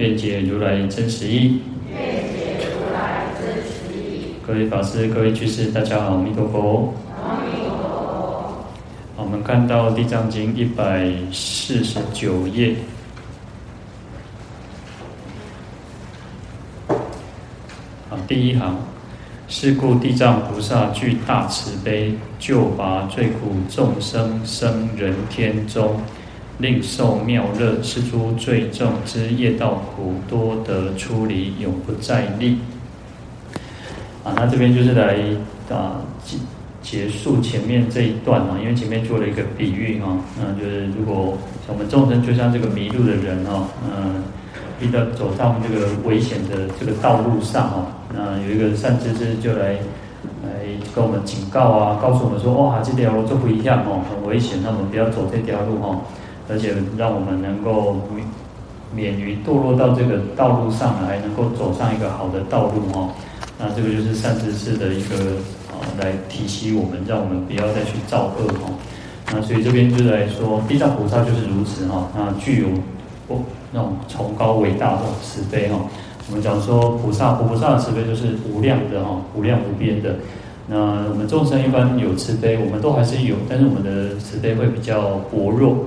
愿解如来真实义。愿解如来真实义。各位法师、各位居士，大家好，阿弥陀佛。阿弥陀佛。我们看到《地藏经》一百四十九页。好，第一行。是故地藏菩萨具大慈悲，救拔罪苦众生生人天中。令受妙乐，是诸罪重之业道苦，多得出离，永不再历。啊，那这边就是来啊结结束前面这一段啊，因为前面做了一个比喻哈，那就是如果我们众生就像这个迷路的人哦，嗯，遇到走上这个危险的这个道路上哦，那有一个善知识就来来跟我们警告啊，告诉我们说，哇，这条路就不一样哦，很危险，那我们不要走这条路哈。而且让我们能够免于堕落到这个道路上来，能够走上一个好的道路哈。那这个就是善知识的一个啊，来提醒我们，让我们不要再去造恶哈。那所以这边就来说，地藏菩萨就是如此哈。那具有哦那种崇高伟大的慈悲哈。我们讲说菩萨，菩萨的慈悲就是无量的哈，无量无边的。那我们众生一般有慈悲，我们都还是有，但是我们的慈悲会比较薄弱。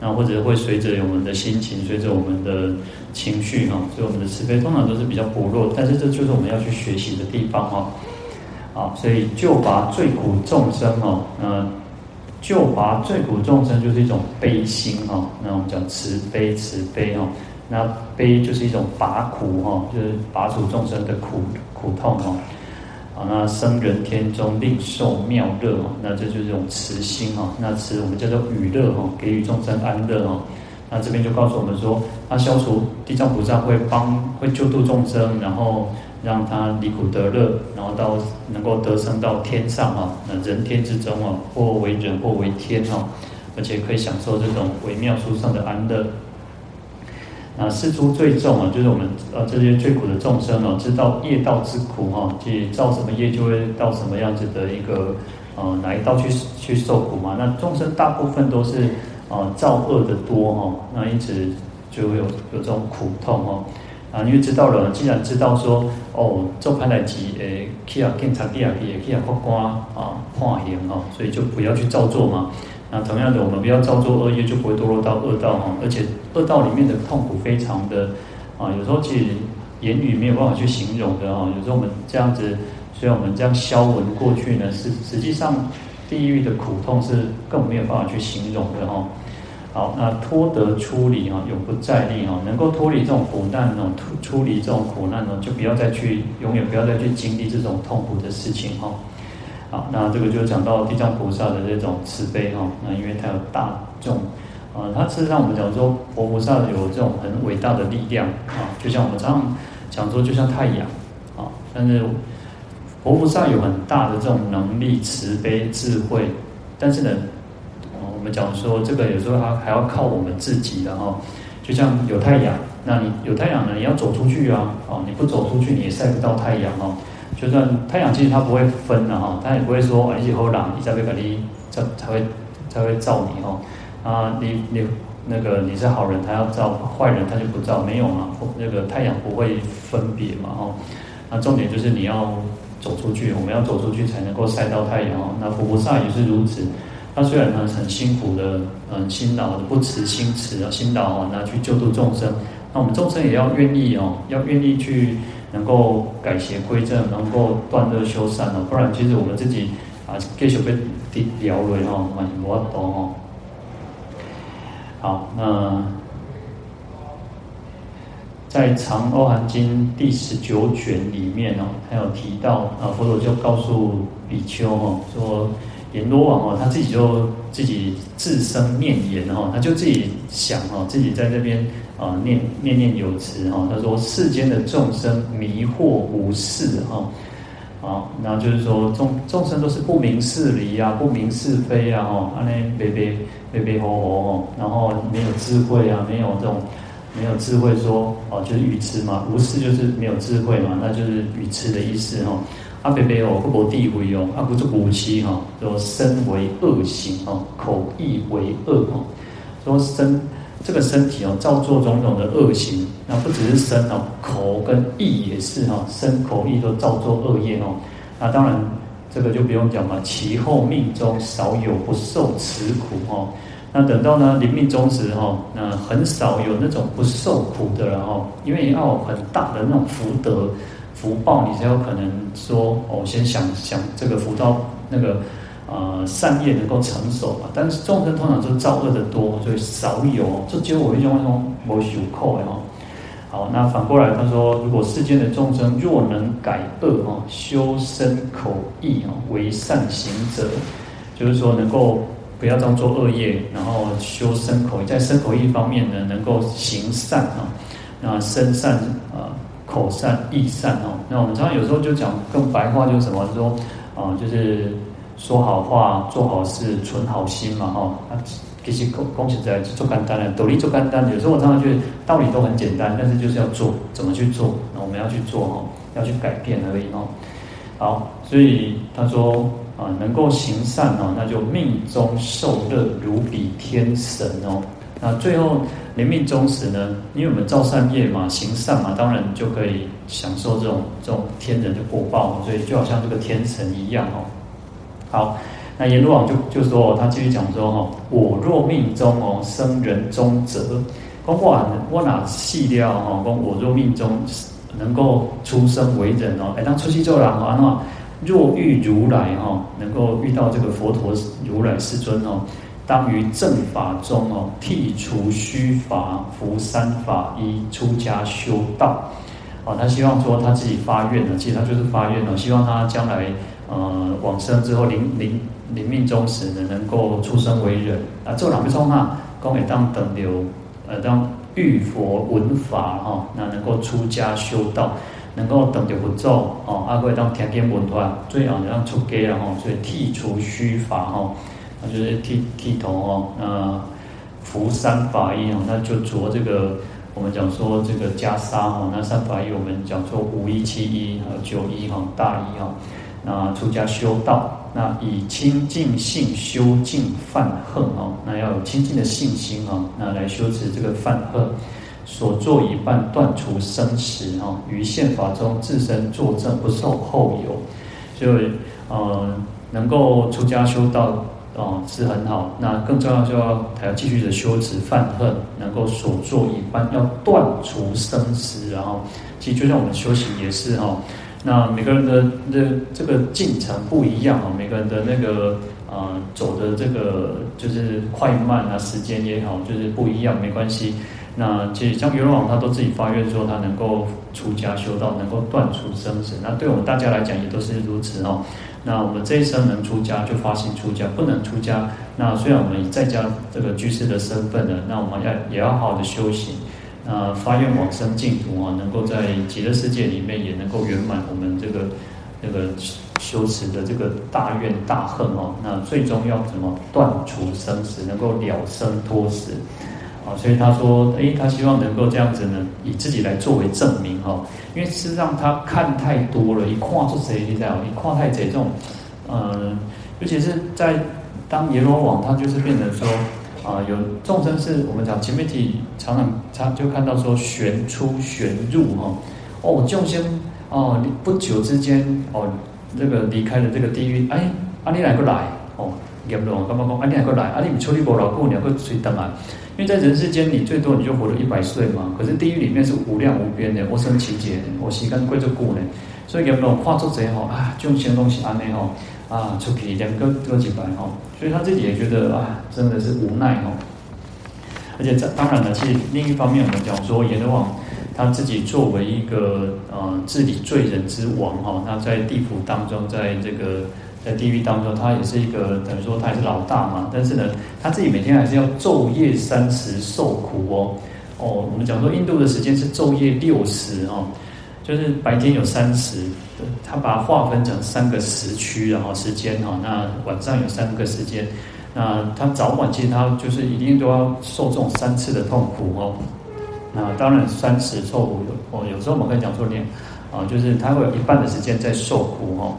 那或者会随着我们的心情，随着我们的情绪哈，所以我们的慈悲通常都是比较薄弱，但是这就是我们要去学习的地方哈。啊，所以救拔罪苦众生哦，那救拔罪苦众生就是一种悲心哈。那我们讲慈悲慈悲哈，那悲就是一种拔苦哈，就是拔除众生的苦苦痛哈。那生人天中，令受妙乐，那这就是一种慈心哈。那慈我们叫做与乐哈，给予众生安乐哈。那这边就告诉我们说，他消除地藏菩萨会帮会救度众生，然后让他离苦得乐，然后到能够得生到天上哈。那人天之中啊，或为人或为天哈，而且可以享受这种微妙殊胜的安乐。啊，是诸罪重啊，就是我们呃这些最苦的众生哦，知道业道之苦哈，即造什么业就会到什么样子的一个呃哪一道去去受苦嘛。那众生大部分都是呃造恶的多哈，那因此就会有有这种苦痛哦。啊，因为知道了，既然知道说哦，做歹代志诶，去啊警察底下去，去啊法官啊判刑哦，所以就不要去照做嘛。那同样的，我们不要造作恶业，就不会堕落到恶道哈。而且恶道里面的痛苦非常的啊，有时候其实言语没有办法去形容的哈。有时候我们这样子，虽然我们这样消文过去呢，实实际上地狱的苦痛是更没有办法去形容的哈。好，那脱得出离哈，永不再历哈，能够脱离这种苦难呢，出出离这种苦难呢，就不要再去，永远不要再去经历这种痛苦的事情哈。好，那这个就讲到地藏菩萨的这种慈悲哈。那因为他有大众，啊，他事实上我们讲说佛菩萨有这种很伟大的力量啊，就像我们常常讲说，就像太阳啊。但是佛菩萨有很大的这种能力、慈悲、智慧，但是呢，我们讲说这个有时候还还要靠我们自己的哈。就像有太阳，那你有太阳呢，你要走出去啊，哦，你不走出去，你也晒不到太阳哦。就算太阳其实它不会分的哈，它也不会说哎以后冷，你才会给你才才会才会照你哈啊，你你那个你是好人，他要照坏人，他就不照，没有嘛，那个太阳不会分别嘛哈。那重点就是你要走出去，我们要走出去才能够晒到太阳哦。那佛菩萨也是如此，他虽然呢很辛苦的，嗯，辛劳的不辞辛辞啊，辛劳啊，那去救度众生，那我们众生也要愿意哦，要愿意去。能够改邪归正，能够断恶修善哦，不然其实我们自己啊继续被地聊了哈，蛮无法度哈。好，那在《长阿含经》第十九卷里面哦，他有提到啊，佛陀就告诉比丘哦，说阎罗王哦，他自己就自己自生念言哦，他就自己想哦，自己在这边。啊念念念有词哈，他说世间的众生迷惑无事哈，啊，然后就是说众众生都是不明事理啊，不明是非啊哈，安尼白白白白活活然后没有智慧啊，没有这种没有智慧说哦，就是愚痴嘛，无事就是没有智慧嘛，那就是愚痴的意思哈。阿伯伯哦，不无智慧哦，啊不是无痴哈，说身为恶行哦，口意为恶哦，说身这个身体哦，造作种种的恶行，那不只是身哦，口跟意也是哈，身口意都造作恶业哦。那当然这个就不用讲嘛，其后命中少有不受此苦哦。那等到呢临命终时哈，那很少有那种不受苦的了哈，因为要很大的那种福德。福报你才有可能说哦，先想想这个福到那个呃善业能够成熟嘛。但是众生通常都造恶的多，所以少有。这就我一种那种无受苦的哈。好，那反过来他说，如果世间的众生若能改恶哦，修身口意哦为善行者，就是说能够不要当做恶业，然后修身口意，在身口意方面呢，能够行善啊，那身善啊。口善意善哦，那我们常常有时候就讲更白话，就是什么？说啊，就是说好话、做好事、存好心嘛，哈。啊，其实恭恭喜在做简单的，道理做简单。有时候我常常觉得道理都很简单，但是就是要做，怎么去做？那我们要去做哈，要去改变而已哦。好，所以他说啊，能够行善哦，那就命中受乐如比天神哦。那最后临命终时呢？因为我们造善业嘛，行善嘛，当然就可以享受这种这种天人的果报，所以就好像这个天神一样哦。好，那阎罗王就就说，他继续讲说哈，我若命中哦生人中者，公我我哪细料哈？公我若命中能够出生为人哦，哎，当出世做人啊，那若遇如来哈，能够遇到这个佛陀如来世尊哦。当于正法中哦，剔除虚法，伏三法衣，出家修道。哦，他希望说他自己发愿呢，其实他就是发愿哦，希望他将来呃往生之后临临临命终时呢，能够出生为人啊。做哪个冲啊？供给当等流呃，当遇佛闻法哈，那能够出家修道，能够等流不咒哦，阿贵当天天闻法，最好让出家然后，所以剔除虚法哈。那就是剃剃头哦，那服三法衣哦，那就着这个我们讲说这个袈裟哈，那三法衣我们讲说五衣七衣和九衣哈大衣哈，那出家修道，那以清净性修净犯恨哦，那要有清净的信心哦，那来修持这个犯恨，所作已办断除生死哈，于宪法中自身作证不受后有，所以呃能够出家修道。哦，是很好。那更重要就要还要继续的修持犯恨，能够所作已办，要断除生死。然后，其实就像我们修行也是哈。那每个人的的这个进程不一样哦，每个人的那个呃走的这个就是快慢啊，时间也好，就是不一样，没关系。那其实像阎罗王他都自己发愿说他能够出家修道，能够断除生死。那对我们大家来讲也都是如此哦。那我们这一生能出家就发心出家，不能出家，那虽然我们在家这个居士的身份呢，那我们要也要好好的修行，那发愿往生净土啊，能够在极乐世界里面也能够圆满我们这个那个修持的这个大愿大恨哦，那最终要怎么断除生死，能够了生脱死。啊，所以他说，诶，他希望能够这样子呢，以自己来作为证明哈。因为事实上他看太多了，一跨出谁就这样，一跨太贼这种，呃，尤其是在当阎罗王，他就是变成说，啊，有众生是我们讲前面提常常他就看到说旋出旋入哈，哦，众生哦，不久之间哦，这个离开了这个地狱，哎，阿弥来过来哦，阎罗王刚刚讲，阿弥来过来，阿弥处理不牢固，你要去随等啊。因为在人世间，你最多你就活了一百岁嘛。可是地狱里面是无量无边的，我生情劫，我时间贵就过呢。所以有没有化作贼吼啊？众生东西安内吼啊，出去两个多几百吼。所以他自己也觉得啊，真的是无奈哦。而且这当然了，其实另一方面，我们讲说阎罗王他自己作为一个呃治理罪人之王哈，他在地府当中，在这个。在地狱当中，他也是一个等于说他也是老大嘛，但是呢，他自己每天还是要昼夜三时受苦哦。哦，我们讲说印度的时间是昼夜六时哦，就是白天有三时，他把它划分成三个时区然后时间哈，那晚上有三个时间，那他早晚其实他就是一定都要受这种三次的痛苦哦。那当然三次受苦有哦，有时候我们可以讲说练啊，就是他会有一半的时间在受苦哦。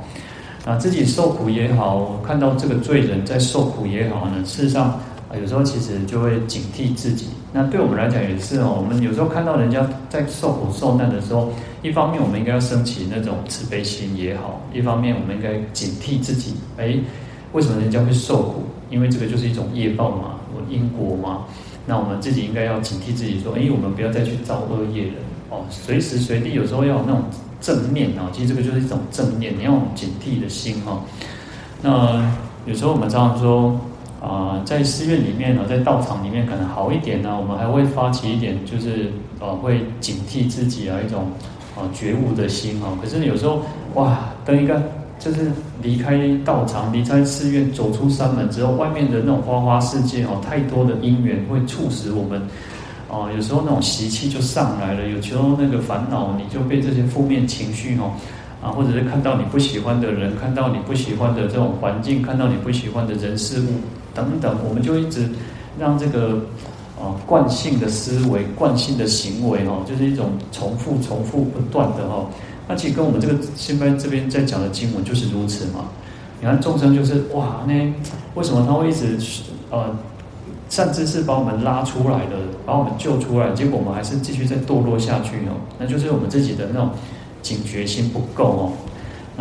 那自己受苦也好，看到这个罪人在受苦也好呢，事实上。有时候其实就会警惕自己。那对我们来讲也是哦。我们有时候看到人家在受苦受难的时候，一方面我们应该要升起那种慈悲心也好，一方面我们应该警惕自己。哎，为什么人家会受苦？因为这个就是一种业报嘛，因果嘛。那我们自己应该要警惕自己，说：哎，我们不要再去造恶业了哦。随时随地有时候要有那种正念啊。其实这个就是一种正念，你要有警惕的心哈。那有时候我们常常说。啊、在寺院里面呢，在道场里面可能好一点呢，我们还会发起一点，就是呃，会警惕自己啊，一种啊觉悟的心啊。可是有时候，哇，等一个就是离开道场，离开寺院，走出山门之后，外面的那种花花世界哦，太多的因缘会促使我们，啊，有时候那种习气就上来了，有时候那个烦恼，你就被这些负面情绪哦。啊，或者是看到你不喜欢的人，看到你不喜欢的这种环境，看到你不喜欢的人事物等等，我们就一直让这个啊惯性的思维、惯性的行为哈，就是一种重复、重复不断的哈。那其实跟我们这个现在这边在讲的经文就是如此嘛。你看众生就是哇，那为什么他会一直呃善知识把我们拉出来的，把我们救出来，结果我们还是继续在堕落下去哦？那就是我们自己的那种。警觉心不够哦，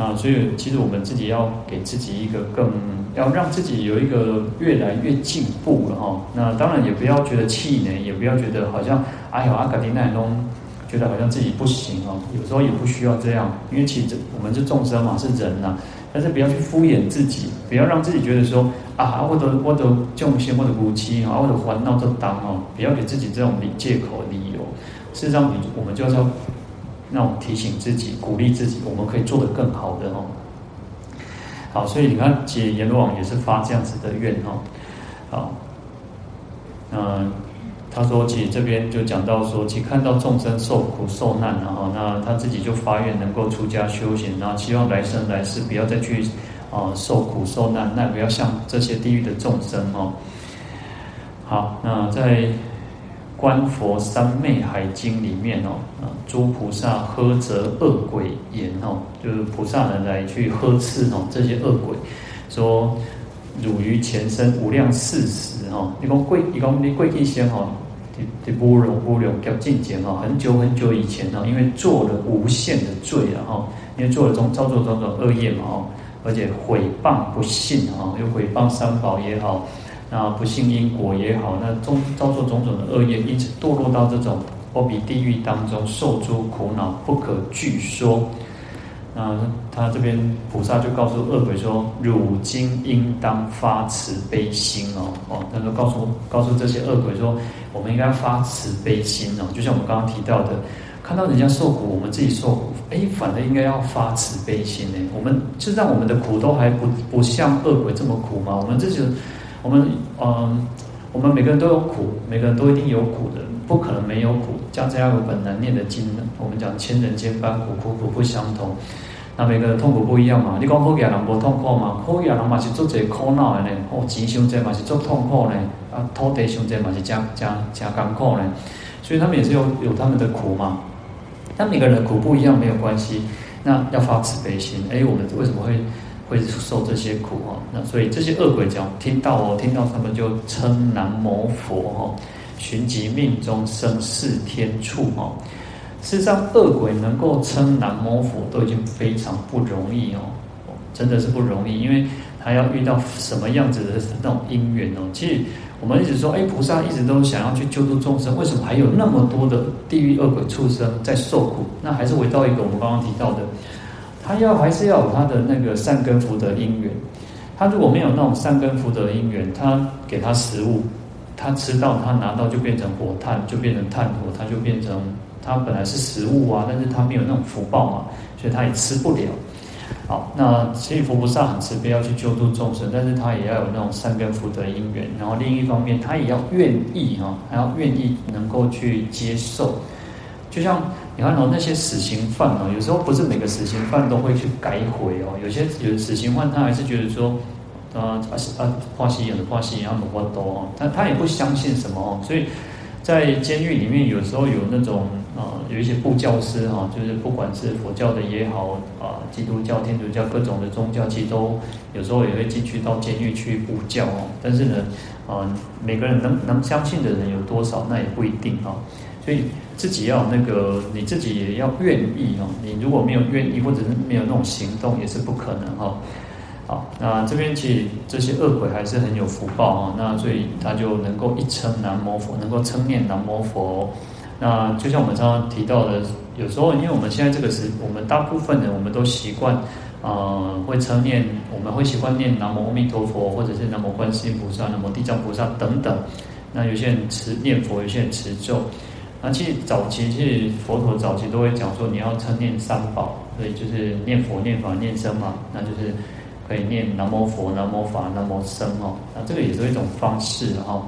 那所以其实我们自己要给自己一个更，要让自己有一个越来越进步了哈。那当然也不要觉得气馁，也不要觉得好像哎呦阿卡丁那种，觉得好像自己不行哦。有时候也不需要这样，因为其实我们是众生嘛，是人呐。但是不要去敷衍自己，不要让自己觉得说啊，我的我的重心，我的武器啊，我的烦恼都当哦，不要给自己这种借口理由。事实上，你我们就是要。那我们提醒自己，鼓励自己，我们可以做得更好的哦。好，所以你看，解阎罗王也是发这样子的愿哦。好，嗯，他说，其实这边就讲到说，其实看到众生受苦受难，然后那他自己就发愿能够出家修行，然后希望来生来世不要再去啊受苦受难，那不要像这些地狱的众生哦。好，那在。《观佛三昧海经》里面哦，啊，诸菩萨呵责恶鬼言哦，就是菩萨呢来去呵斥哦这些恶鬼，说汝于前生无量世时哦，你讲贵，你讲你过去先哦，这这无量无量叫境界哦，很久很久以前哦，因为做了无限的罪了哈，因为做了种造作种种恶业嘛哦，而且毁谤不信哈，又毁谤三宝也好。那不信因果也好，那种遭受种种的恶业，因此堕落到这种阿鼻地狱当中，受诸苦恼，不可具说。那他这边菩萨就告诉恶鬼说：“汝今应当发慈悲心哦哦，他说告诉告诉这些恶鬼说，我们应该发慈悲心哦，就像我们刚刚提到的，看到人家受苦，我们自己受苦，哎，反而应该要发慈悲心呢。我们就让我们的苦都还不不像恶鬼这么苦吗？我们自己。”我们嗯，我们每个人都有苦，每个人都一定有苦的，不可能没有苦。家家有本难念的经，我们讲千人千般苦，苦苦不相同。那每个人痛苦不一样嘛？你讲好嘢人无痛苦嘛？好嘢人嘛是做这苦恼的呢？哦，钱伤者嘛是做痛苦呢？啊，土地伤者嘛是加加加艰苦呢？所以他们也是有有他们的苦嘛。但每个人的苦不一样没有关系。那要发慈悲心。哎，我们为什么会？会受这些苦哈，那所以这些恶鬼讲听到哦，听到他们就称南无佛哦，寻即命中生四天处哦。事实上，恶鬼能够称南无佛都已经非常不容易哦，真的是不容易，因为他要遇到什么样子的那种因缘哦。其实我们一直说，哎，菩萨一直都想要去救度众生，为什么还有那么多的地狱恶鬼畜生在受苦？那还是回到一个我们刚刚提到的。他要还是要有他的那个善根福德因缘，他如果没有那种善根福德因缘，他给他食物，他吃到他拿到就变成火炭，就变成炭火，他就变成他本来是食物啊，但是他没有那种福报嘛，所以他也吃不了。好，那其实佛菩萨很慈悲，要去救度众生，但是他也要有那种善根福德因缘，然后另一方面，他也要愿意哈，还要愿意能够去接受。就像你看哦，那些死刑犯哦，有时候不是每个死刑犯都会去改悔哦，有些有死刑犯他还是觉得说，啊啊啊，花西有的花西一样的话多哦，他他也不相信什么哦，所以在监狱里面有时候有那种。啊，有一些布教师哈，就是不管是佛教的也好，啊，基督教、天主教各种的宗教，其实都有时候也会进去到监狱去布教哦。但是呢，啊，每个人能能相信的人有多少，那也不一定哈。所以自己要那个，你自己也要愿意哦。你如果没有愿意，或者是没有那种行动，也是不可能哈。好，那这边其实这些恶鬼还是很有福报哈。那所以他就能够一称南无佛，能够称念南无佛。那就像我们常常提到的，有时候因为我们现在这个时，我们大部分人我们都习惯，呃，会称念，我们会习惯念南无阿弥陀佛，或者是南无观世音菩萨、南无地藏菩萨等等。那有些人持念佛，有些人持咒。那其实早期其佛陀早期都会讲说，你要称念三宝，所以就是念佛、念法、念僧嘛。那就是可以念南无佛、南无法、南无僧哦。那这个也是一种方式哈。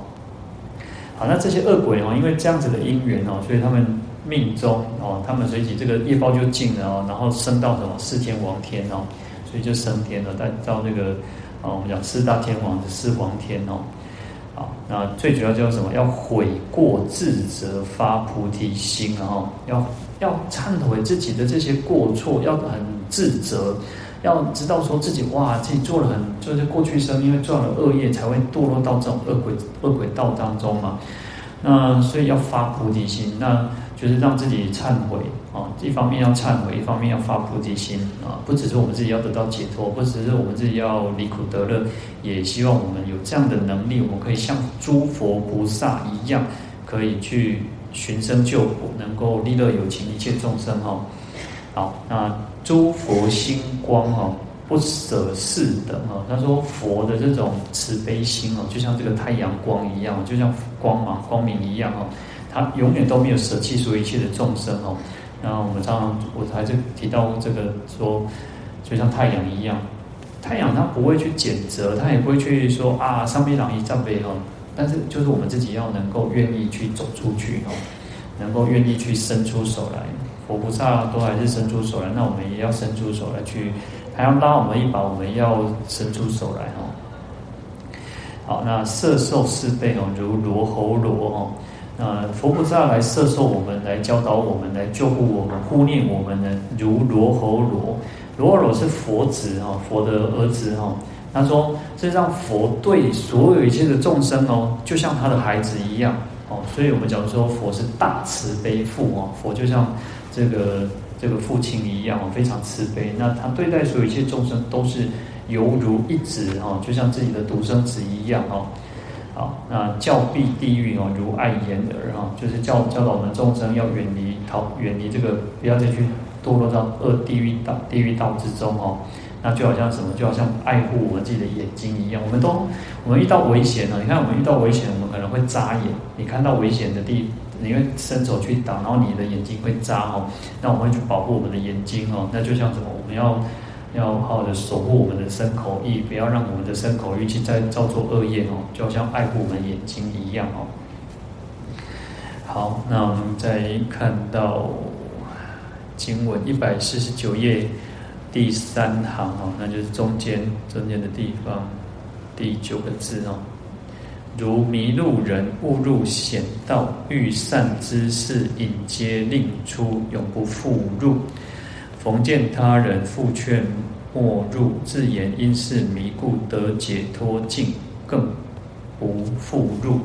好，那这些恶鬼哦，因为这样子的因缘哦，所以他们命中哦，他们随即这个业报就尽了哦，然后升到什么四天王天哦，所以就升天了，到到那个哦，我们讲四大天王的四皇天哦。那最主要叫什么？要悔过自责，发菩提心，啊要要忏悔自己的这些过错，要很自责。要知道说自己哇，自己做了很，就是过去生因为做了恶业，才会堕落到这种恶鬼恶鬼道当中嘛。那所以要发菩提心，那就是让自己忏悔啊。一方面要忏悔，一方面要发菩提心啊。不只是我们自己要得到解脱，不只是我们自己要离苦得乐，也希望我们有这样的能力，我们可以像诸佛菩萨一样，可以去寻声救苦，能够利乐有情一切众生哈。好，那。诸佛心光哦，不舍世等哦。他说佛的这种慈悲心哦，就像这个太阳光一样，就像光芒光明一样哦。他永远都没有舍弃所有一切的众生哦。然后我们常常我还是提到这个说，就像太阳一样，太阳它不会去谴责，它也不会去说啊，上边朗一站北哦。但是就是我们自己要能够愿意去走出去哦，能够愿意去伸出手来。佛菩萨都还是伸出手来，那我们也要伸出手来去，还要拉我们一把，我们要伸出手来哦。好，那色受四倍哦，如罗睺罗哦，那佛菩萨来摄受我们，来教导我们，来救护我们，护念我们呢，如罗睺罗。罗睺罗是佛子哦，佛的儿子哦。他说，这让佛对所有一切的众生哦，就像他的孩子一样哦。所以我们讲说，佛是大慈悲父哦，佛就像。这个这个父亲一样哦非常慈悲。那他对待所有一切众生都是犹如一子哈，就像自己的独生子一样哈。好，那教避地狱哦，如爱眼儿哈，就是教教导我们众生要远离逃远离这个，不要再去堕落到恶地狱道地狱道之中哦。那就好像什么，就好像爱护我们自己的眼睛一样。我们都我们遇到危险了，你看我们遇到危险，我们可能会眨眼。你看到危险的地。你会伸手去挡，然后你的眼睛会眨哦。那我们会去保护我们的眼睛哦。那就像什么？我们要要好好的守护我们的身口意，不要让我们的身口意去再造作恶业哦。就好像爱护我们眼睛一样哦。好，那我们再看到经文一百四十九页第三行哦，那就是中间中间的地方第九个字哦。如迷路人误入险道，遇善知识引接令出，永不复入。逢见他人复劝莫入，自言因是迷故得解脱境，更不复入。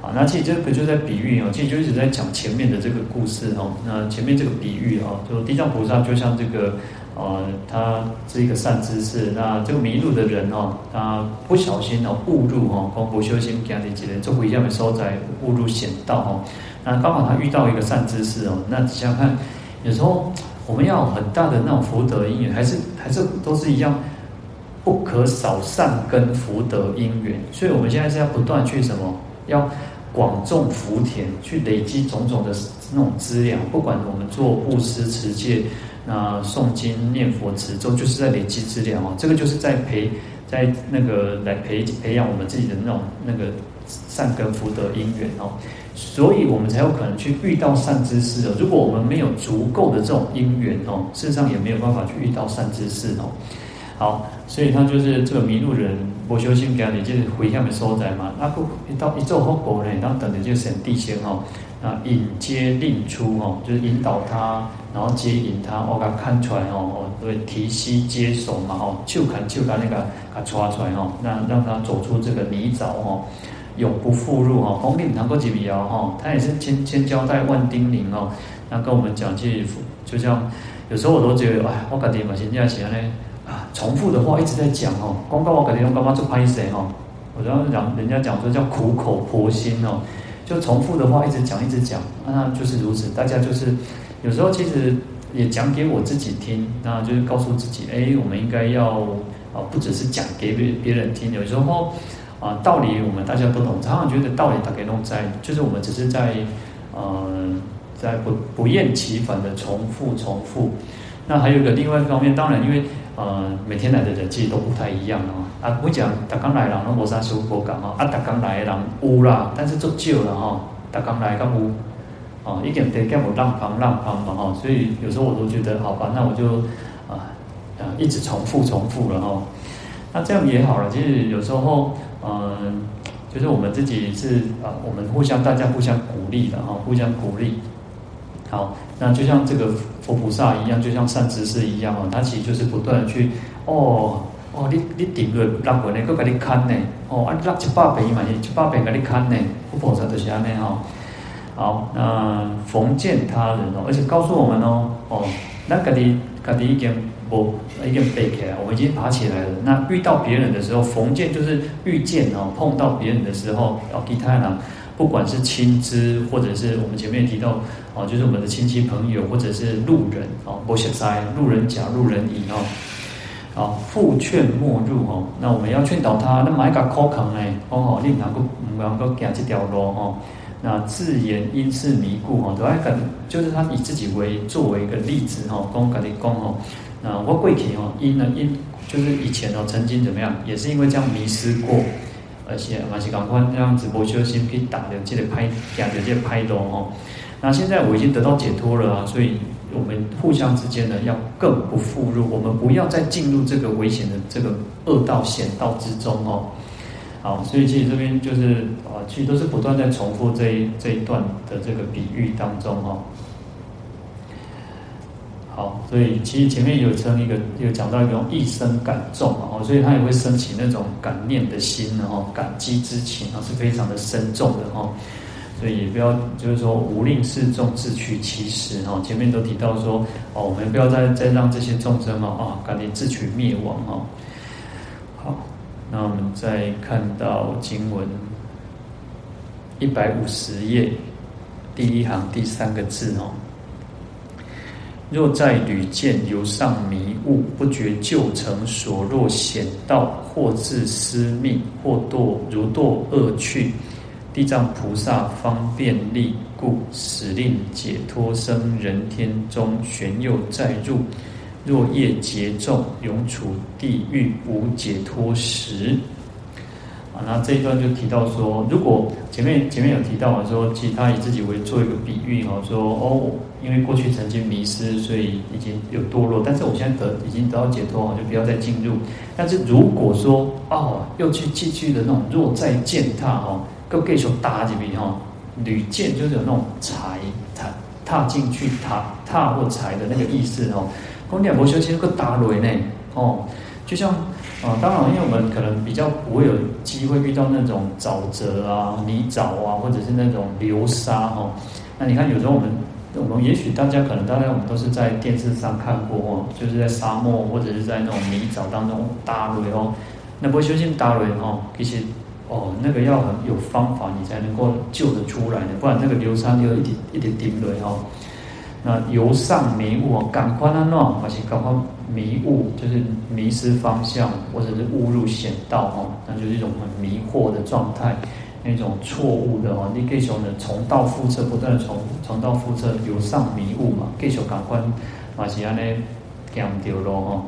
啊，那其实这个就在比喻哦，其实就一直在讲前面的这个故事哦。那前面这个比喻哦，就地藏菩萨就像这个。呃，他是一个善知识。那这个迷路的人哦，他不小心哦误入哦，功夫修行给他的几人做不一样的收在误入险道哦。那刚好他遇到一个善知识哦。那想想看，有时候我们要很大的那种福德因缘，还是还是都是一样，不可少善根福德因缘。所以我们现在是要不断去什么，要广种福田，去累积种种的那种资粮，不管我们做布施、持戒、那诵经、念佛、持咒，就是在累积资粮哦。这个就是在培，在那个来培培养我们自己的那种那个善根福德因缘哦。所以我们才有可能去遇到善知识哦。如果我们没有足够的这种因缘哦，事实上也没有办法去遇到善知识哦。好，所以他就是这个迷路人，无修心家里就是回向的所在嘛。那不一到一做后果呢，然后等的就显地仙哦，那引接令出哦，就是引导他，然后接引他，我给他看出来哦，对，提膝接手嘛哦，就看就看那个他抓出来哦，那让他走出这个泥沼哦，永不复入哦。功力能够几秒哦，他也是千千交代万叮咛哦，那跟我们讲，其实就像有时候我都觉得，哎，我感觉嘛，现在起来呢。啊，重复的话一直在讲哦，光告我感觉用干嘛做拍摄哦？我刚刚讲人家讲说叫苦口婆心哦，就重复的话一直讲一直讲，那就是如此。大家就是有时候其实也讲给我自己听，那就是告诉自己，哎，我们应该要啊，不只是讲给别别人听。有时候啊，道理我们大家都懂，常常觉得道理大概都在，就是我们只是在呃，在不不厌其烦的重复重复。那还有一个另外一方面，当然因为。呃，每天来的人其实都不太一样啊。啊，我讲大刚来人拢无啥修佛感哦。啊，大刚来的人有啦，但是足少了哈。大刚来敢有哦，一点得干有浪旁浪旁嘛哈。所以有时候我都觉得，好吧，那我就啊啊一直重复重复了哈。那这样也好了，其实有时候嗯、就是我们自己是啊，我们互相大家互相鼓励的哈，互相鼓励。好，那就像这个佛菩萨一样，就像善知识一样哦，他其实就是不断去哦哦，你你顶个六魂呢，搁给你看呢，哦啊，六七百倍嘛，七百倍给你看呢，佛菩萨就是安尼哈。好，那逢见他人哦，而且告诉我们哦哦，那个你个你已经我已经背起来，我已经爬起来了。那遇到别人的时候，逢见就是遇见哦，碰到别人的时候，要其他人。不管是亲知，或者是我们前面提到，哦，就是我们的亲戚朋友，或者是路人，哦，不写塞，路人甲、路人乙，哦，好，复劝莫入，哦，那我们要劝导他，那买个口坑呢，哦，你能够唔能够行这条路，哦，那自言因是迷故，哦，都爱跟，就是他以自己为作为一个例子，哦，讲跟你讲，哦，那我过去，哦，因呢因，就是以前哦，曾经怎么样，也是因为这样迷失过。而且马西港宽这样子不修心，可以打的这个拍，打的这个拍动哦。那现在我已经得到解脱了啊，所以我们互相之间呢，要更不负入，我们不要再进入这个危险的这个恶道险道之中哦。好，所以其实这边就是啊，其实都是不断在重复这一这一段的这个比喻当中哦。好，所以其实前面有称一个，有讲到一种一生感重嘛哦，所以他也会升起那种感念的心哦，感激之情啊，是非常的深重的哈。所以也不要就是说无令世众自取其实哈，前面都提到说哦，我们不要再再让这些众生啊，赶紧自取灭亡哈。好，那我们再看到经文一百五十页第一行第三个字哦。若在屡见由上迷误，不觉旧成所落险道，或自私命，或堕如堕恶趣，地藏菩萨方便力故，使令解脱生人天中，旋又再入。若业结重，永处地狱无解脱时。啊，那这一段就提到说，如果前面前面有提到啊，说其实他以自己为做一个比喻哈，说哦。因为过去曾经迷失，所以已经有堕落。但是我现在得已经得到解脱，就不要再进入。但是如果说哦，又去继续的那种若再践踏哦，各继续踏进去哈，屡践就是有那种踩踏踏进去踏踏或踩的那个意思哦。公两佛修其实个打雷呢哦，就像啊，当然因为我们可能比较不会有机会遇到那种沼泽啊、泥沼啊，或者是那种流沙哈。那你看有时候我们。我们也许大家可能大概我们都是在电视上看过哦，就是在沙漠或者是在那种泥沼当中打雷哦，那不会修行打雷哦，其实哦那个要很有方法你才能够救得出来的，不然那个流沙就一点一点顶雷哦。那由上迷误哦，赶快那弄，而且赶快迷雾就是迷失方向或者是误入险道哦，那就是一种很迷惑的状态。那种错误的哦，你继续呢重蹈覆辙，不断的重重蹈覆辙，由上迷雾嘛，继续赶快马西安呢讲掉了哦。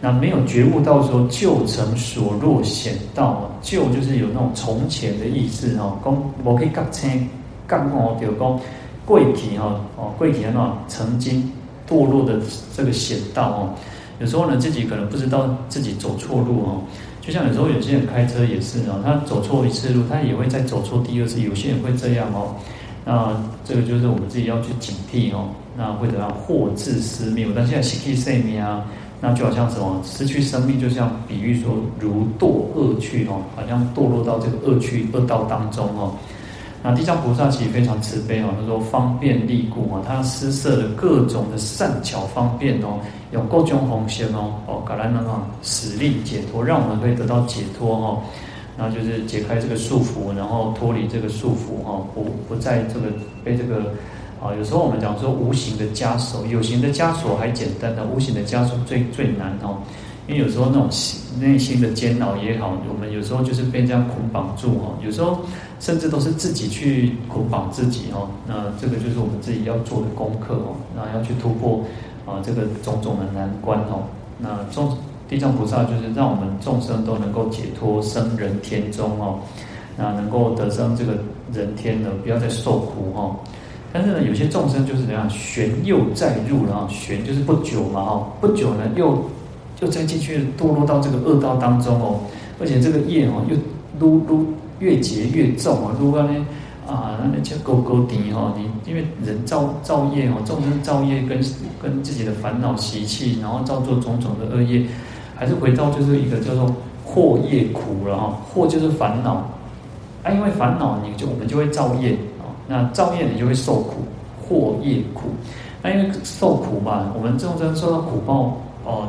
那没有觉悟到说旧成所落险道，旧就是有那种从前的意思哦，讲我可以讲清讲哦，就讲过去哈哦，过去那曾经堕落的这个险道哦，有时候呢自己可能不知道自己走错路哦。就像有时候有些人开车也是哦，他走错一次路，他也会再走错第二次。有些人会这样哦，那这个就是我们自己要去警惕哦。那会得到祸至失命，但现在失去生命啊，那就好像什么失去生命，就像比喻说如堕恶趣哦，好像堕落到这个恶趣恶道当中哦。那地藏菩萨其实非常慈悲哦，他说方便利故啊，他施设了各种的善巧方便哦，有各种红线哦，哦，搞来呢啊，使力解脱，让我们可以得到解脱哦，那就是解开这个束缚，然后脱离这个束缚哈，不不再这个被这个啊，有时候我们讲说无形的枷锁，有形的枷锁还简单的，无形的枷锁最最难哦。因为有时候那种心内心的煎熬也好，我们有时候就是被这样捆绑住哈，有时候甚至都是自己去捆绑自己哈。那这个就是我们自己要做的功课哦，那要去突破啊这个种种的难关哦。那众地藏菩萨就是让我们众生都能够解脱生人天中哦，那能够得生这个人天呢，不要再受苦哈。但是呢，有些众生就是怎样，旋又再入了啊，旋就是不久嘛哈，不久呢又。又再继续堕落到这个恶道当中哦，而且这个业哦又撸撸越结越重啊，撸到呢啊那叫勾勾底哈，你因为人造造业哦，众生造业跟跟自己的烦恼习气，然后造作种种的恶业，还是回到就是一个叫做祸业苦了哈，祸就是烦恼啊，因为烦恼你就我们就会造业啊，那造业你就会受苦，祸业苦，那因为受苦嘛，我们众生受到苦报哦。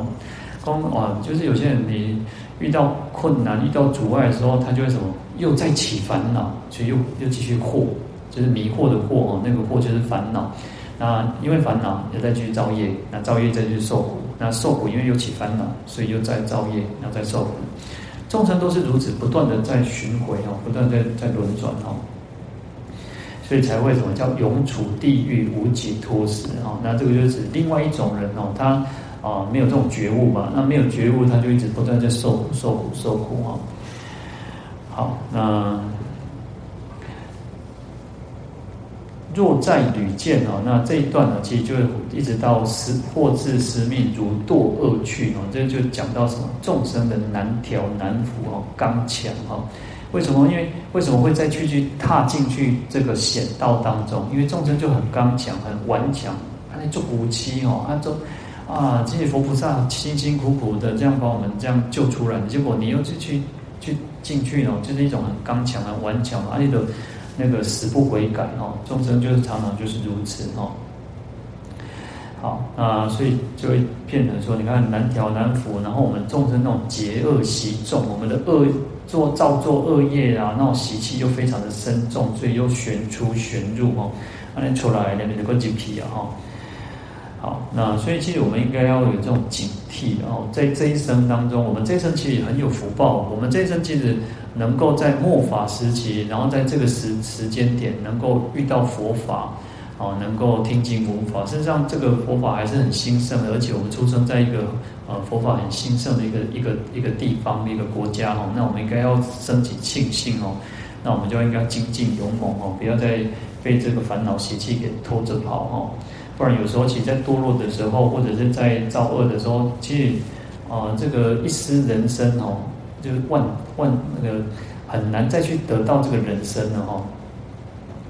哦，就是有些人你遇到困难、遇到阻碍的时候，他就会什么，又再起烦恼，所以又又继续惑，就是迷惑的惑哦，那个惑就是烦恼。那因为烦恼，又再继续造业，那造业再继续受苦，那受苦因为又起烦恼，所以又再造业，然后再受苦。众生都是如此，不断的在循环哦，不断在在轮转哦，所以才会什么叫永处地狱无解脱时哦。那这个就是指另外一种人哦，他。啊，没有这种觉悟嘛？那没有觉悟，他就一直不断在受苦、受苦、受苦啊。好，那若再屡见啊，那这一段呢，其实就一直到失祸至失命，如堕恶趣哦。这就讲到什么众生的难调难服哦，刚强哈。为什么？因为为什么会再去去踏进去这个险道当中？因为众生就很刚强、很顽强，他那做骨气哦，他做。啊，这些佛菩萨辛辛苦苦的这样把我们这样救出来，结果你又去去去进去哦，就是一种很刚强、很顽强，而且都那个死不悔改哦，众生就是常常就是如此哦。好啊，所以就会变成说，你看难调难服，然后我们众生那种结恶习重，我们的恶做造作恶业啊，那种习气又非常的深重，所以又旋出旋入哦，那出来的那个精皮啊哈。好，那所以其实我们应该要有这种警惕哦，在这一生当中，我们这一生其实很有福报。我们这一生其实能够在末法时期，然后在这个时时间点能够遇到佛法，哦，能够听经闻法。事实上，这个佛法还是很兴盛的，而且我们出生在一个呃佛法很兴盛的一个一个一个地方一个国家哦，那我们应该要升起庆幸哦，那我们就应该精进勇猛哦，不要再被这个烦恼习气给拖着跑哦。不然有时候，其实在堕落的时候，或者是在造恶的时候，其实啊、呃，这个一失人生哦，就是万万那个很难再去得到这个人生了哈。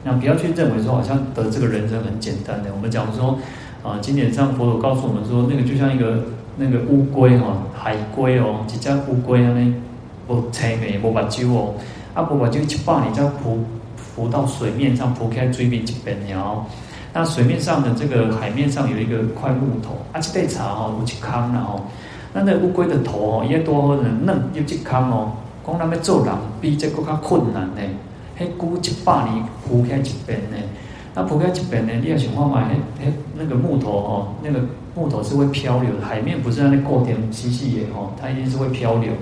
那不要去认为说，好像得这个人生很简单的。我们讲说啊、呃，经典上佛陀告诉我们说，那个就像一个那个乌龟哈，海龟哦，几只乌龟啊，那不青眉不把酒哦，啊不把酒一把你这样浮浮到水面上，浮开水面一边鸟。那水面上的这个海面上有一个块木头，啊，这袋茶哦，有一坑了哦。那那乌龟的头哦，也多人嫩又一坑哦。讲那边做人比这个较困难呢。迄龟一百年浮开一边呢，那浮开一边呢，你要想看嘛，迄迄那个木头哦，那个木头是会漂流的，海面不是那里固定死死的哦，它一定是会漂流。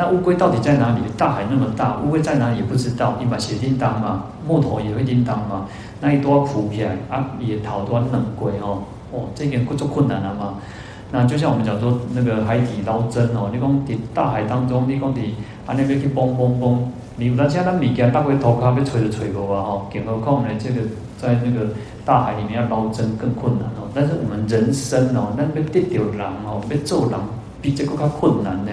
那乌龟到底在哪里？大海那么大，乌龟在哪里也不知道。你把鞋叮当嘛，木头也会叮当嘛，那一多浮起来啊，也逃多冷龟哦，哦，这个就困难了嘛。那就像我们讲说那个海底捞针哦，你讲在大海当中，你讲在啊那边去蹦蹦蹦，你有当下那物件大龟头壳要吹都吹过啊哈，更何况呢这个在那个大海里面要捞针更困难哦。但是我们人生哦，那边跌掉人哦，要做人比这个更困难呢。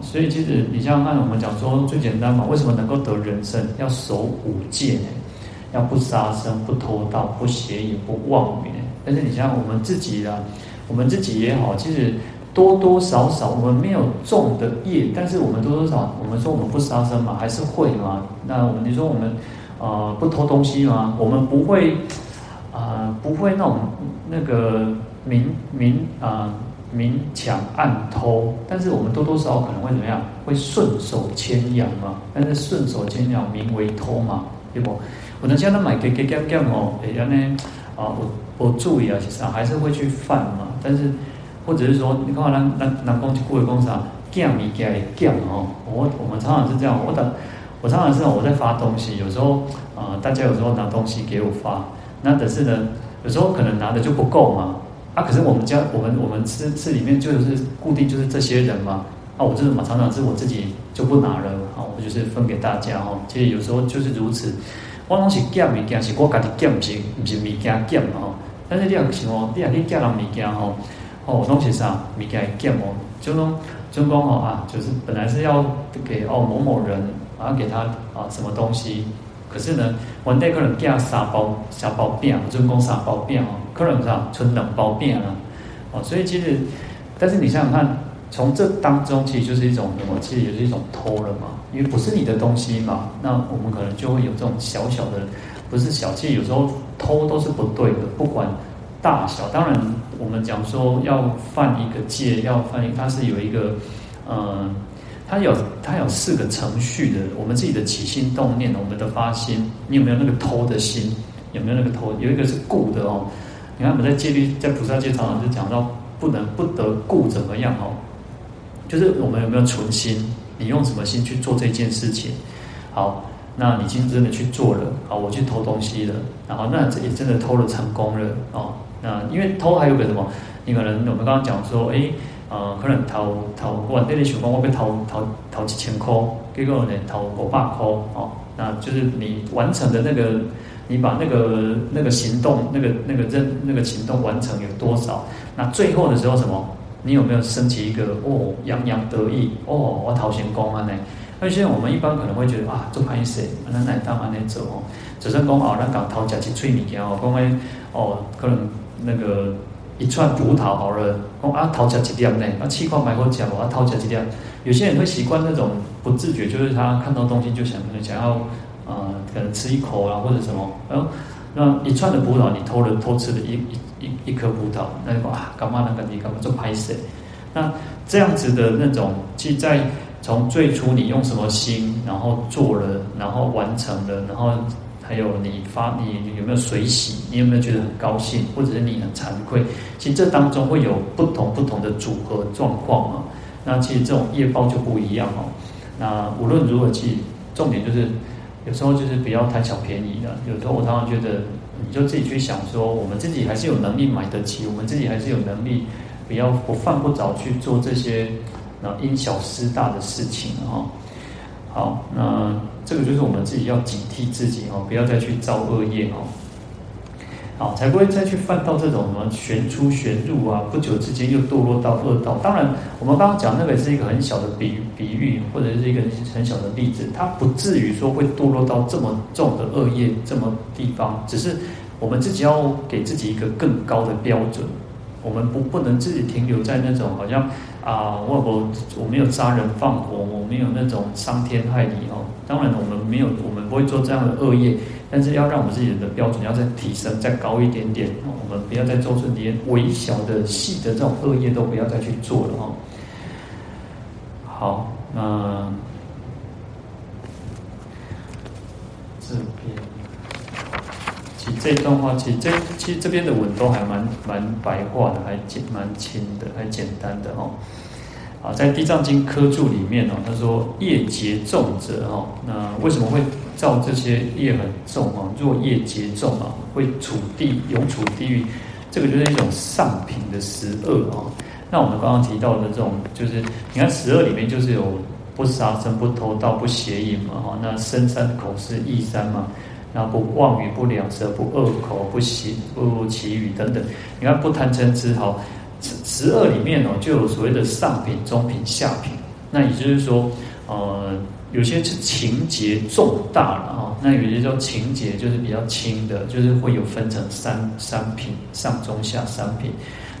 所以其实你像按我们讲说最简单嘛，为什么能够得人生？要守五戒呢？要不杀生、不偷盗、不邪淫、不妄语。但是你像我们自己啦。我们自己也好，其实多多少少我们没有重的业，但是我们多多少，我们说我们不杀生嘛，还是会嘛。那我们你说我们呃不偷东西吗？我们不会啊、不会那种那个明明啊明抢暗偷，但是我们多多少少可能会怎么样？会顺手牵羊嘛。但是顺手牵羊名为偷嘛，对不？我能叫他买给给给给哦，哎呀呢啊我。我注意啊，其实还是会去犯嘛。但是，或者是说，你看我南南南公去过的公司啊，降米降也降哦。我我们常常是这样，我的我常常是我在发东西，有时候啊、大家有时候拿东西给我发，那但是呢，有时候可能拿的就不够嘛。啊，可是我们家我们我们吃吃里面就是固定就是这些人嘛。啊，我就是嘛，常常是我自己就不拿了啊，我就是分给大家哦。其实有时候就是如此，我拢是捡物件，是我家己捡，不是不是米降降嘛吼。但是你要想哦，你啊去寄人物件吼，哦，东西啥物件会减哦，就讲就讲哦啊，就是本来是要给哦某某人啊给他啊什么东西，可是呢，我那可能寄三包三包饼，就讲三包饼哦，可能啥存两包变啊，哦，所以其实，但是你想想看，从这当中其实就是一种什么？其实也是一种偷了嘛，因为不是你的东西嘛，那我们可能就会有这种小小的。不是小气，有时候偷都是不对的，不管大小。当然，我们讲说要犯一个戒，要犯一个，它是有一个，嗯，它有它有四个程序的。我们自己的起心动念，我们的发心，你有没有那个偷的心？有没有那个偷？有一个是故的哦。你看我们在戒律，在菩萨戒常常就讲到，不能不得故怎么样哦？就是我们有没有存心？你用什么心去做这件事情？好。那你今天真的去做了，好，我去偷东西了，然后那这也真的偷了成功了哦。那因为偷还有个什么？你可能我们刚刚讲说，诶，呃，可能偷偷我那里想讲我被偷偷偷几千块，结果呢偷五百块哦。那就是你完成的那个，你把那个那个行动，那个那个任那个行动完成有多少？那最后的时候什么？你有没有升起一个哦，洋洋得意哦，我偷成功啊呢？那现在我们一般可能会觉得啊，做歹势，那那当然那做哦，只是讲哦，那讲偷食一喙物件哦，讲诶哦，可能那个一串葡萄好了，讲啊偷食一点呢，啊气块买好吃我啊偷食一点。有些人会习惯那种不自觉，就是他看到东西就想想要呃，可能吃一口啊或者什么，然后那一串的葡萄你偷了偷吃了一一一一颗葡萄，那就啊干嘛那个你干嘛做歹势？那这样子的那种，其实在。从最初你用什么心，然后做了，然后完成了，然后还有你发你有没有随喜，你有没有觉得很高兴，或者是你很惭愧？其实这当中会有不同不同的组合状况啊。那其实这种业报就不一样哦。那无论如何，其实重点就是有时候就是不要贪小便宜的。有时候我常常觉得，你就自己去想说，我们自己还是有能力买得起，我们自己还是有能力，不要不犯不着去做这些。那因小失大的事情哈，好，那这个就是我们自己要警惕自己哦，不要再去造恶业哦，好，才不会再去犯到这种什么旋出旋入啊，不久之间又堕落到恶道。当然，我们刚刚讲那个是一个很小的比比喻，或者是一个很小的例子，它不至于说会堕落到这么重的恶业这么地方，只是我们自己要给自己一个更高的标准，我们不不能自己停留在那种好像。啊，我我我没有杀人放火，我没有那种伤天害理哦。当然，我们没有，我们不会做这样的恶业，但是要让我们自己的标准要再提升，再高一点点。我们不要再做出连微小的细的这种恶业都不要再去做了哦。好，那这边。其实这段话其实这其实这边的文都还蛮蛮白话的，还简蛮轻的，还简单的哦。啊，在《地藏经》科注里面哦，他说业结重者哦，那为什么会造这些业很重啊？若业结重啊，会处地永处地狱，这个就是一种上品的十恶啊。那我们刚刚提到的这种，就是你看十恶里面就是有不杀生、不偷盗、不邪淫嘛哈，那身三口是意三嘛。然后不妄语、不两舌、不恶口、不邪不綺语等等。你看不贪嗔痴好，十恶里面哦，就有所谓的上品、中品、下品。那也就是说，呃，有些是情节重大了哈。那有些叫情节就是比较轻的，就是会有分成三三品，上中下三品。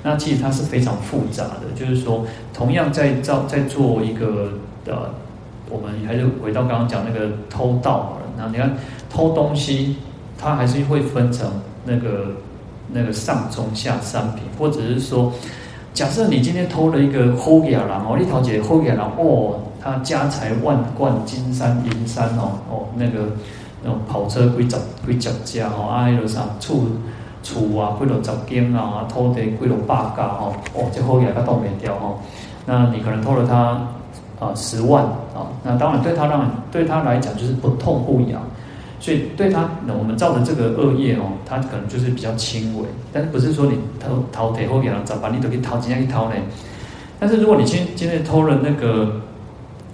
那其实它是非常复杂的，就是说，同样在造在做一个呃，我们还是回到刚刚讲那个偷盗。那你看。偷东西，它还是会分成那个那个上中下三品，或者是说，假设你今天偷了一个好野狼哦，你偷一个好野人哦，他家财万贯，金山银山哦哦，那个那种跑车几十几十家哦，啊，迄个啥厝厝啊，几多十间啊，土地几多百家哦，哦，这好野他倒没掉哦，那你可能偷了他啊十万啊，那当然对他让对他来讲就是不痛不痒。所以对他，我们造的这个恶业哦，他可能就是比较轻微，但是不是说你偷偷铁后给人找把你都给掏，怎样去掏呢？但是如果你今今天偷了那个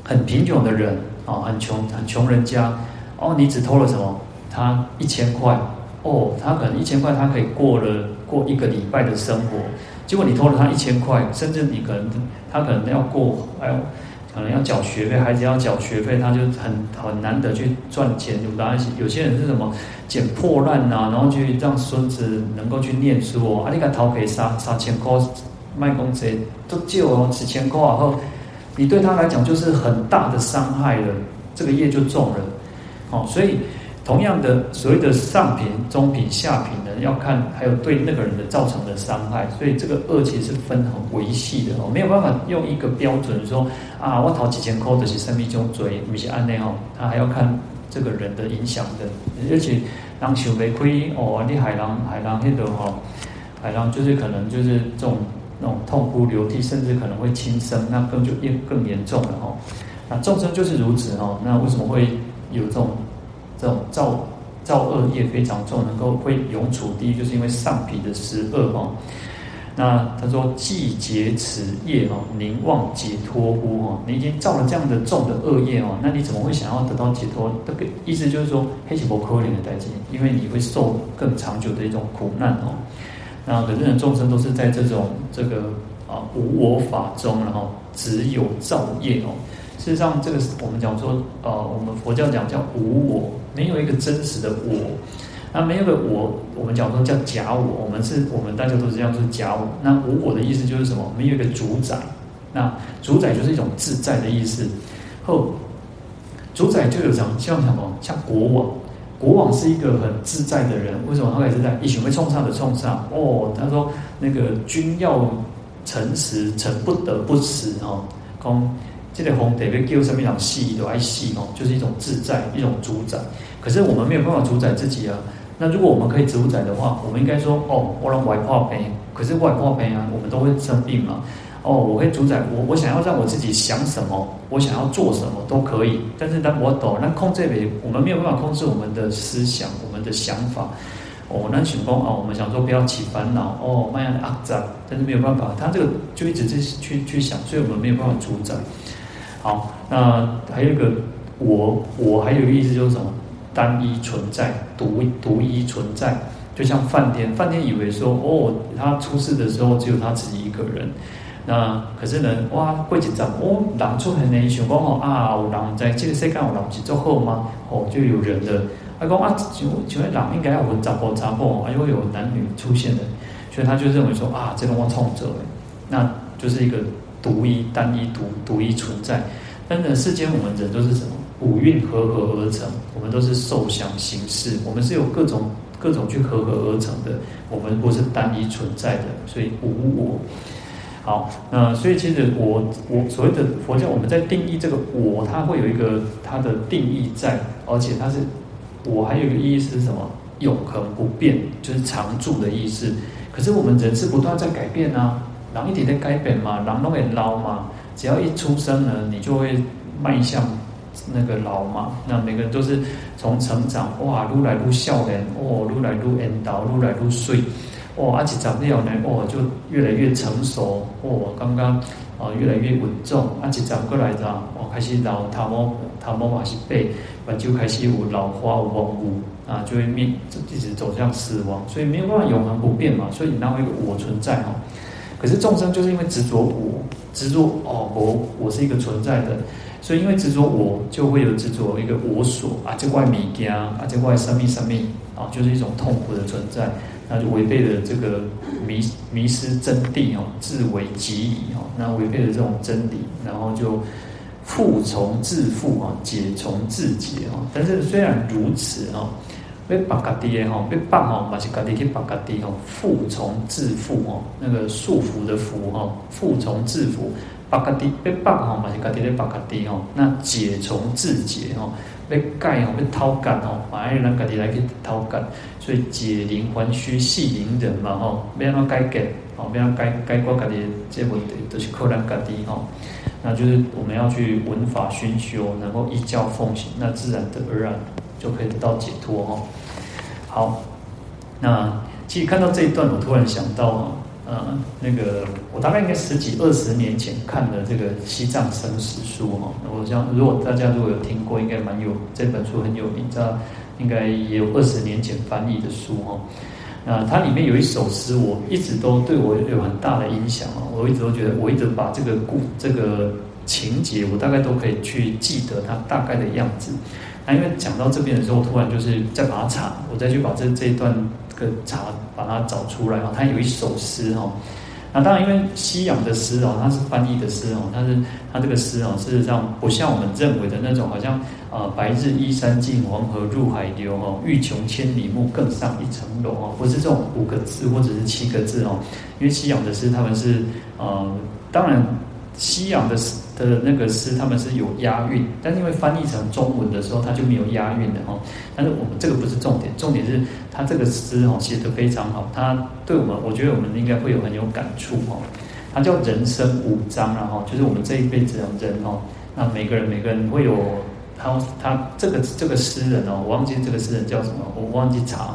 很贫穷的人哦，很穷很穷人家哦，你只偷了什么？他一千块哦，他可能一千块他可以过了过一个礼拜的生活，结果你偷了他一千块，甚至你可能他可能要过哎。可能要缴学费，孩子要缴学费，他就很很难得去赚钱。有当然有些人是什么捡破烂呐、啊，然后去让孙子能够去念书哦。啊，你看逃给三三千块卖公车都借哦，几千块然后，你对他来讲就是很大的伤害了，这个业就重了。哦，所以。同样的，所谓的上品、中品、下品呢，要看还有对那个人的造成的伤害，所以这个恶其实是分很微细的哦，没有办法用一个标准说啊，我讨几千块的是生命中罪，不是按那哦，他还要看这个人的影响的，而且让想袂开哦，你海浪海浪那个哈，海浪就是可能就是这种那种痛哭流涕，甚至可能会轻生，那更就更严重了哦。那众生就是如此哦，那为什么会有这种？这种造造恶业非常重，能够会永处地狱，就是因为上品的十恶哈。那他说：“既结此业哈，宁望解脱乎哈？你已经造了这样的重的恶业哦，那你怎么会想要得到解脱？这个意思就是说，黑起波可怜的代际，因为你会受更长久的一种苦难哦。那可是呢，众生都是在这种这个啊无我法中，然后只有造业哦。事实上，这个我们讲说，呃，我们佛教讲叫无我。”没有一个真实的我，那没有个我，我们讲说叫假我。我们是，我们大家都是这样说假我。那无我的意思就是什么？没有一个主宰。那主宰就是一种自在的意思。后主宰就有像像什么？像国王。国王是一个很自在的人。为什么他可以自在？一群会冲上的冲上。哦，他说那个君要臣死，臣不得不死。哦，公。这个皇帝被叫什么样戏都爱戏哦，就是一种自在，一种主宰。可是我们没有办法主宰自己啊。那如果我们可以主宰的话，我们应该说哦，我让外破病，可是外破病啊，我们都会生病嘛。哦，我可以主宰我，我想要让我自己想什么，我想要做什么都可以。但是当我懂，那控制没，我们没有办法控制我们的思想，我们的想法。哦，那想说哦，我们想说不要起烦恼哦，慢慢的压榨，但是没有办法，他这个就一直在去去想，所以我们没有办法主宰。好，那还有一个我，我还有一个意思就是什么？单一存在，独独一存在，就像梵天，梵天以为说，哦，他出世的时候只有他自己一个人，那可是呢，哇，过几章，哦，人出现呢，想讲哦啊，有人在这个世界有人是做好吗？哦，就有人的，他讲啊，就就人应该要有杂波杂波，因为有男女出现的，所以他就认为说啊，这个我创造的，那就是一个。独一、单一、独独一存在，但是世间我们人都是什么？五蕴合合而成，我们都是受想行识，我们是有各种各种去合合而成的，我们不是单一存在的，所以无我。好，那所以其实我我所谓的佛教，我们在定义这个我，它会有一个它的定义在，而且它是我还有一个意思是什么？永恒不变，就是常住的意思。可是我们人是不断在改变啊。人一直在改变嘛，人拢会老嘛，只要一出生呢，你就会迈向那个老嘛。那每个人都是从成长，哇，愈来愈少年，哦，愈来愈缘投，愈来愈水，哦，而且长不了呢，哦，就越来越成熟，哦，刚刚啊越来越稳重，而且长过来的，哦，开始老头毛头毛也是白，完就开始有老花有模糊。啊，就会面一直走向死亡，所以没有办法永恒不变嘛，所以你哪会有一个我存在哦？可是众生就是因为执着我，执着哦，我我是一个存在的，所以因为执着我，就会有执着一个我所啊，这块米家啊，这块生命生命啊，就是一种痛苦的存在，那就违背了这个迷迷失真谛哦，自为己矣哦，那违背了这种真理，然后就。复从自复啊，解从自解啊。但是虽然如此啊，被绑家己的哈，被绑哦，嘛是家己去绑家己哦。复从自复哦，那个束缚的缚哈，复从自复，绑家己被绑哦，嘛是家己咧绑家己哦。那解从自解哦，被改哦，被掏干哦，嘛要让家己来去掏干。所以解铃还须系铃人嘛吼，要安怎改革哦，要安怎改改过家己这问题，都是靠咱家己吼。那就是我们要去闻法熏修，能够依教奉行，那自然的而然就可以得到解脱哈。好，那其实看到这一段，我突然想到，呃，那个我大概应该十几二十年前看的这个《西藏生死书》哈。我想如果大家如果有听过，应该蛮有这本书很有名，知道应该也有二十年前翻译的书哈。那，它里面有一首诗，我一直都对我有很大的影响啊！我一直都觉得，我一直把这个故这个情节，我大概都可以去记得它大概的样子。那因为讲到这边的时候，我突然就是再把它查，我再去把这这一段个查，把它找出来啊！它有一首诗哈。那当然，因为西洋的诗哦，它是翻译的诗哦，它是它这个诗哦，事实上不像我们认为的那种，好像啊，白日依山尽，黄河入海流哦，欲穷千里目，更上一层楼哦，不是这种五个字或者是七个字哦，因为西洋的诗他们是呃，当然。西洋的诗的那个诗，他们是有押韵，但是因为翻译成中文的时候，它就没有押韵的哈。但是我们这个不是重点，重点是它这个诗哦写得非常好，它对我们，我觉得我们应该会有很有感触哈。它叫人生五章然后就是我们这一辈子的人哦，那每个人每个人会有他他这个这个诗人哦，我忘记这个诗人叫什么，我忘记查。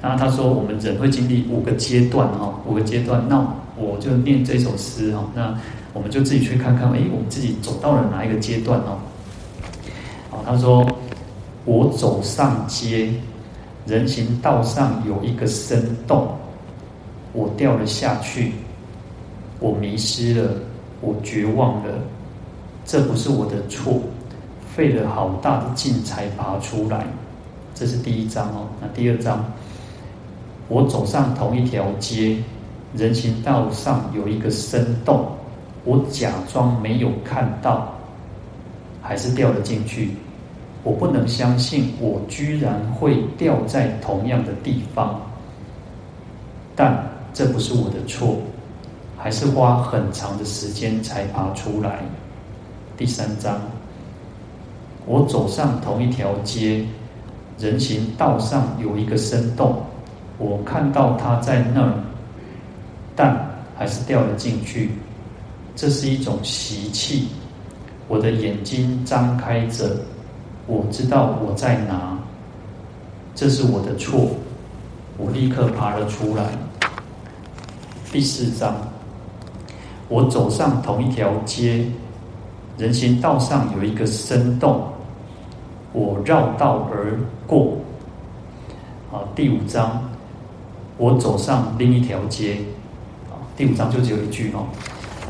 然后他说我们人会经历五个阶段哈，五个阶段，那我就念这首诗哈，那。我们就自己去看看，哎，我们自己走到了哪一个阶段哦？啊，他说：“我走上街，人行道上有一个深洞，我掉了下去，我迷失了，我绝望了。这不是我的错，费了好大的劲才爬出来。这是第一章哦。那第二章，我走上同一条街，人行道上有一个深洞。”我假装没有看到，还是掉了进去。我不能相信，我居然会掉在同样的地方。但这不是我的错，还是花很长的时间才爬出来。第三章，我走上同一条街，人行道上有一个深洞，我看到它在那儿，但还是掉了进去。这是一种习气。我的眼睛张开着，我知道我在哪。这是我的错，我立刻爬了出来。第四章，我走上同一条街，人行道上有一个深洞，我绕道而过。啊，第五章，我走上另一条街。啊，第五章就只有一句哦。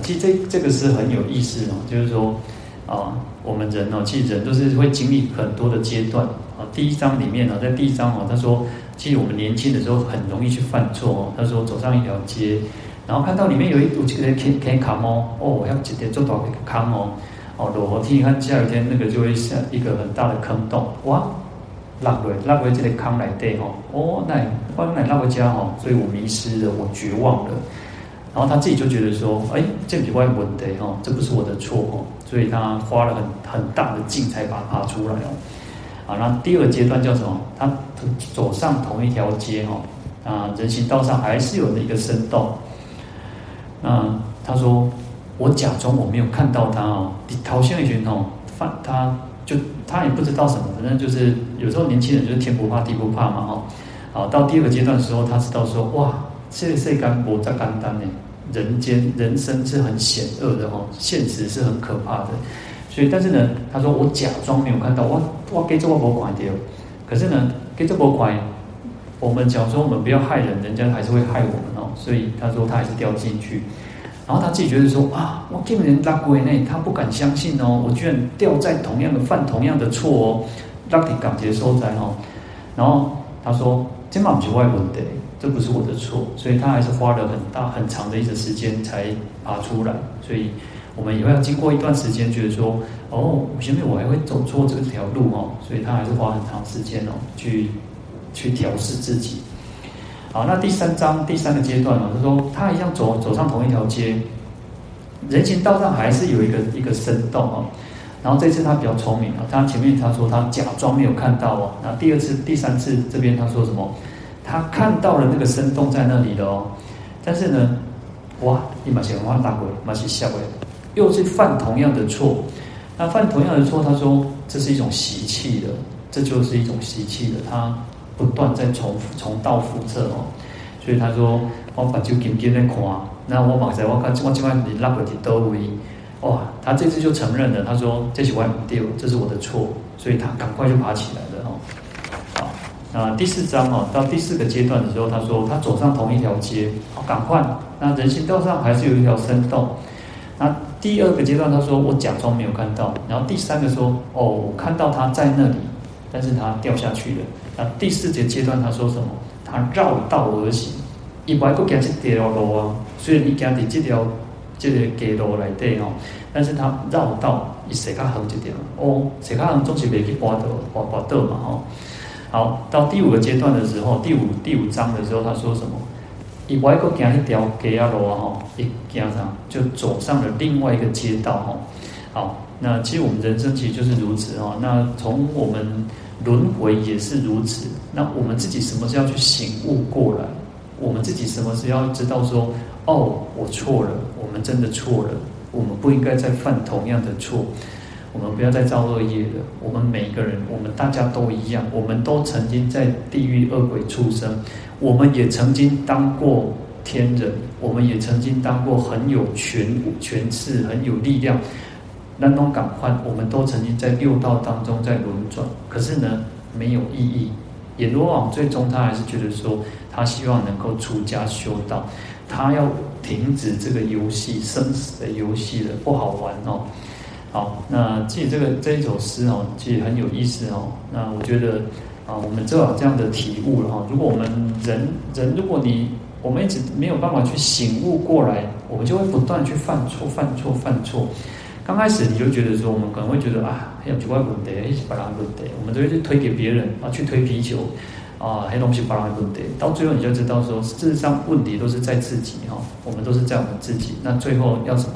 其实这这个是很有意思哦，就是说，啊，我们人哦，其实人都是会经历很多的阶段啊。第一章里面呢，在第一章哦，他说，其实我们年轻的时候很容易去犯错哦。他说，走上一条街，然后看到里面有一堵这个坑坑坎哦，哦，我要直接做到那个坑哦，哦，落雨天看下雨天那个就会像一个很大的坑洞，哇，落落落回这个坑来对哦，哦，那我来落回家哦，所以我迷失了，我绝望了。然后他自己就觉得说：“哎，这不是我的问题哈，这不是我的错哦。”所以他花了很很大的劲才把它爬出来哦。啊，那第二阶段叫什么？他走上同一条街哈，啊，人行道上还是有那个深洞。那他说：“我假装我没有看到他哦，逃生一群哦，犯他就他也不知道什么，反正就是有时候年轻人就是天不怕地不怕嘛哈。好，到第二个阶段的时候，他知道说哇，这世间无这简单呢，人间人生是很险恶的哦，现实是很可怕的。所以，但是呢，他说我假装没有看到，我我给这我不管掉。可是呢，给这不管，我们假如说我们不要害人，人家还是会害我们哦。所以他说他还是掉进去。然后他自己觉得说啊，我竟然拉过内，他不敢相信哦，我居然掉在同样的犯同样的错哦，拉底感觉受在哦。然后他说，这嘛不是外问题，这不是我的错，所以他还是花了很大很长的一个时间才爬出来。所以我们以后要经过一段时间，觉得说哦，前面我还会走错这条路哦，所以他还是花很长时间哦，去去调试自己。好，那第三章第三个阶段呢，他说他一样走走上同一条街，人行道上还是有一个一个深洞哦。然后这次他比较聪明啊，他前面他说他假装没有看到哦，那第二次、第三次这边他说什么？他看到了那个生洞在那里的哦，但是呢，哇，你马上往大鬼，马上下鬼，又是犯同样的错。那犯同样的错，他说这是一种习气的，这就是一种习气的，他。不断在重复重蹈覆辙哦，所以他说我把就紧紧的看，那我马上我看我今晚你拉过去都位，哇，他这次就承认了，他说这是我不对，这是我的错，所以他赶快就爬起来。那第四章哦，到第四个阶段的时候，他说他走上同一条街，好，赶快，那人行道上还是有一条深洞。那第二个阶段，他说我假装没有看到，然后第三个说哦，我看到他在那里，但是他掉下去了。那第四节阶段，他说什么？他绕道而行，一般都讲这条路啊，虽然你讲的这条这个街路来对哦，但是他绕道，伊谁较横一点哦，谁较横总是袂去跋倒跋跋倒嘛吼。好，到第五个阶段的时候，第五第五章的时候，他说什么？一般都讲一条街啊路啊吼，一行上就走上了另外一个街道吼。好，那其实我们人生其实就是如此哦。那从我们。轮回也是如此。那我们自己什么时候要去醒悟过来？我们自己什么时候要知道说，哦，我错了，我们真的错了，我们不应该再犯同样的错，我们不要再造恶业了。我们每一个人，我们大家都一样，我们都曾经在地狱恶鬼出生，我们也曾经当过天人，我们也曾经当过很有权权势、很有力量。那种感官，我们都曾经在六道当中在轮转，可是呢，没有意义。阎罗王最终他还是觉得说，他希望能够出家修道，他要停止这个游戏，生死的游戏了，不好玩哦。好，那记这个这一首诗哦，其实很有意思哦。那我觉得啊，我们做好这样的体悟了哈。如果我们人人，如果你我们一直没有办法去醒悟过来，我们就会不断去犯错、犯错、犯错。刚开始你就觉得说，我们可能会觉得啊，还有奇怪问题，一直把人问题，我们都会去推给别人啊，去推皮球啊，还有东西把人问题，到最后你就知道说，事实上问题都是在自己哈，我们都是在我们自己。那最后要什么？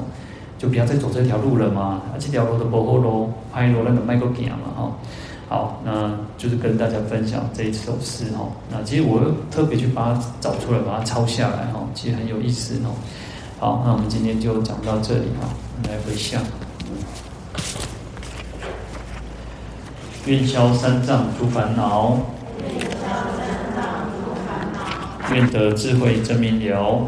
就不要再走这条路了嘛，啊，这条路的不好路，拍路那个迈过行嘛哈。好，那就是跟大家分享这一首诗哈。那其实我特别去把它找出来，把它抄下来哈，其实很有意思哈。好，那我们今天就讲到这里哈。来回向，愿消三障诸烦恼，愿得智慧真明了，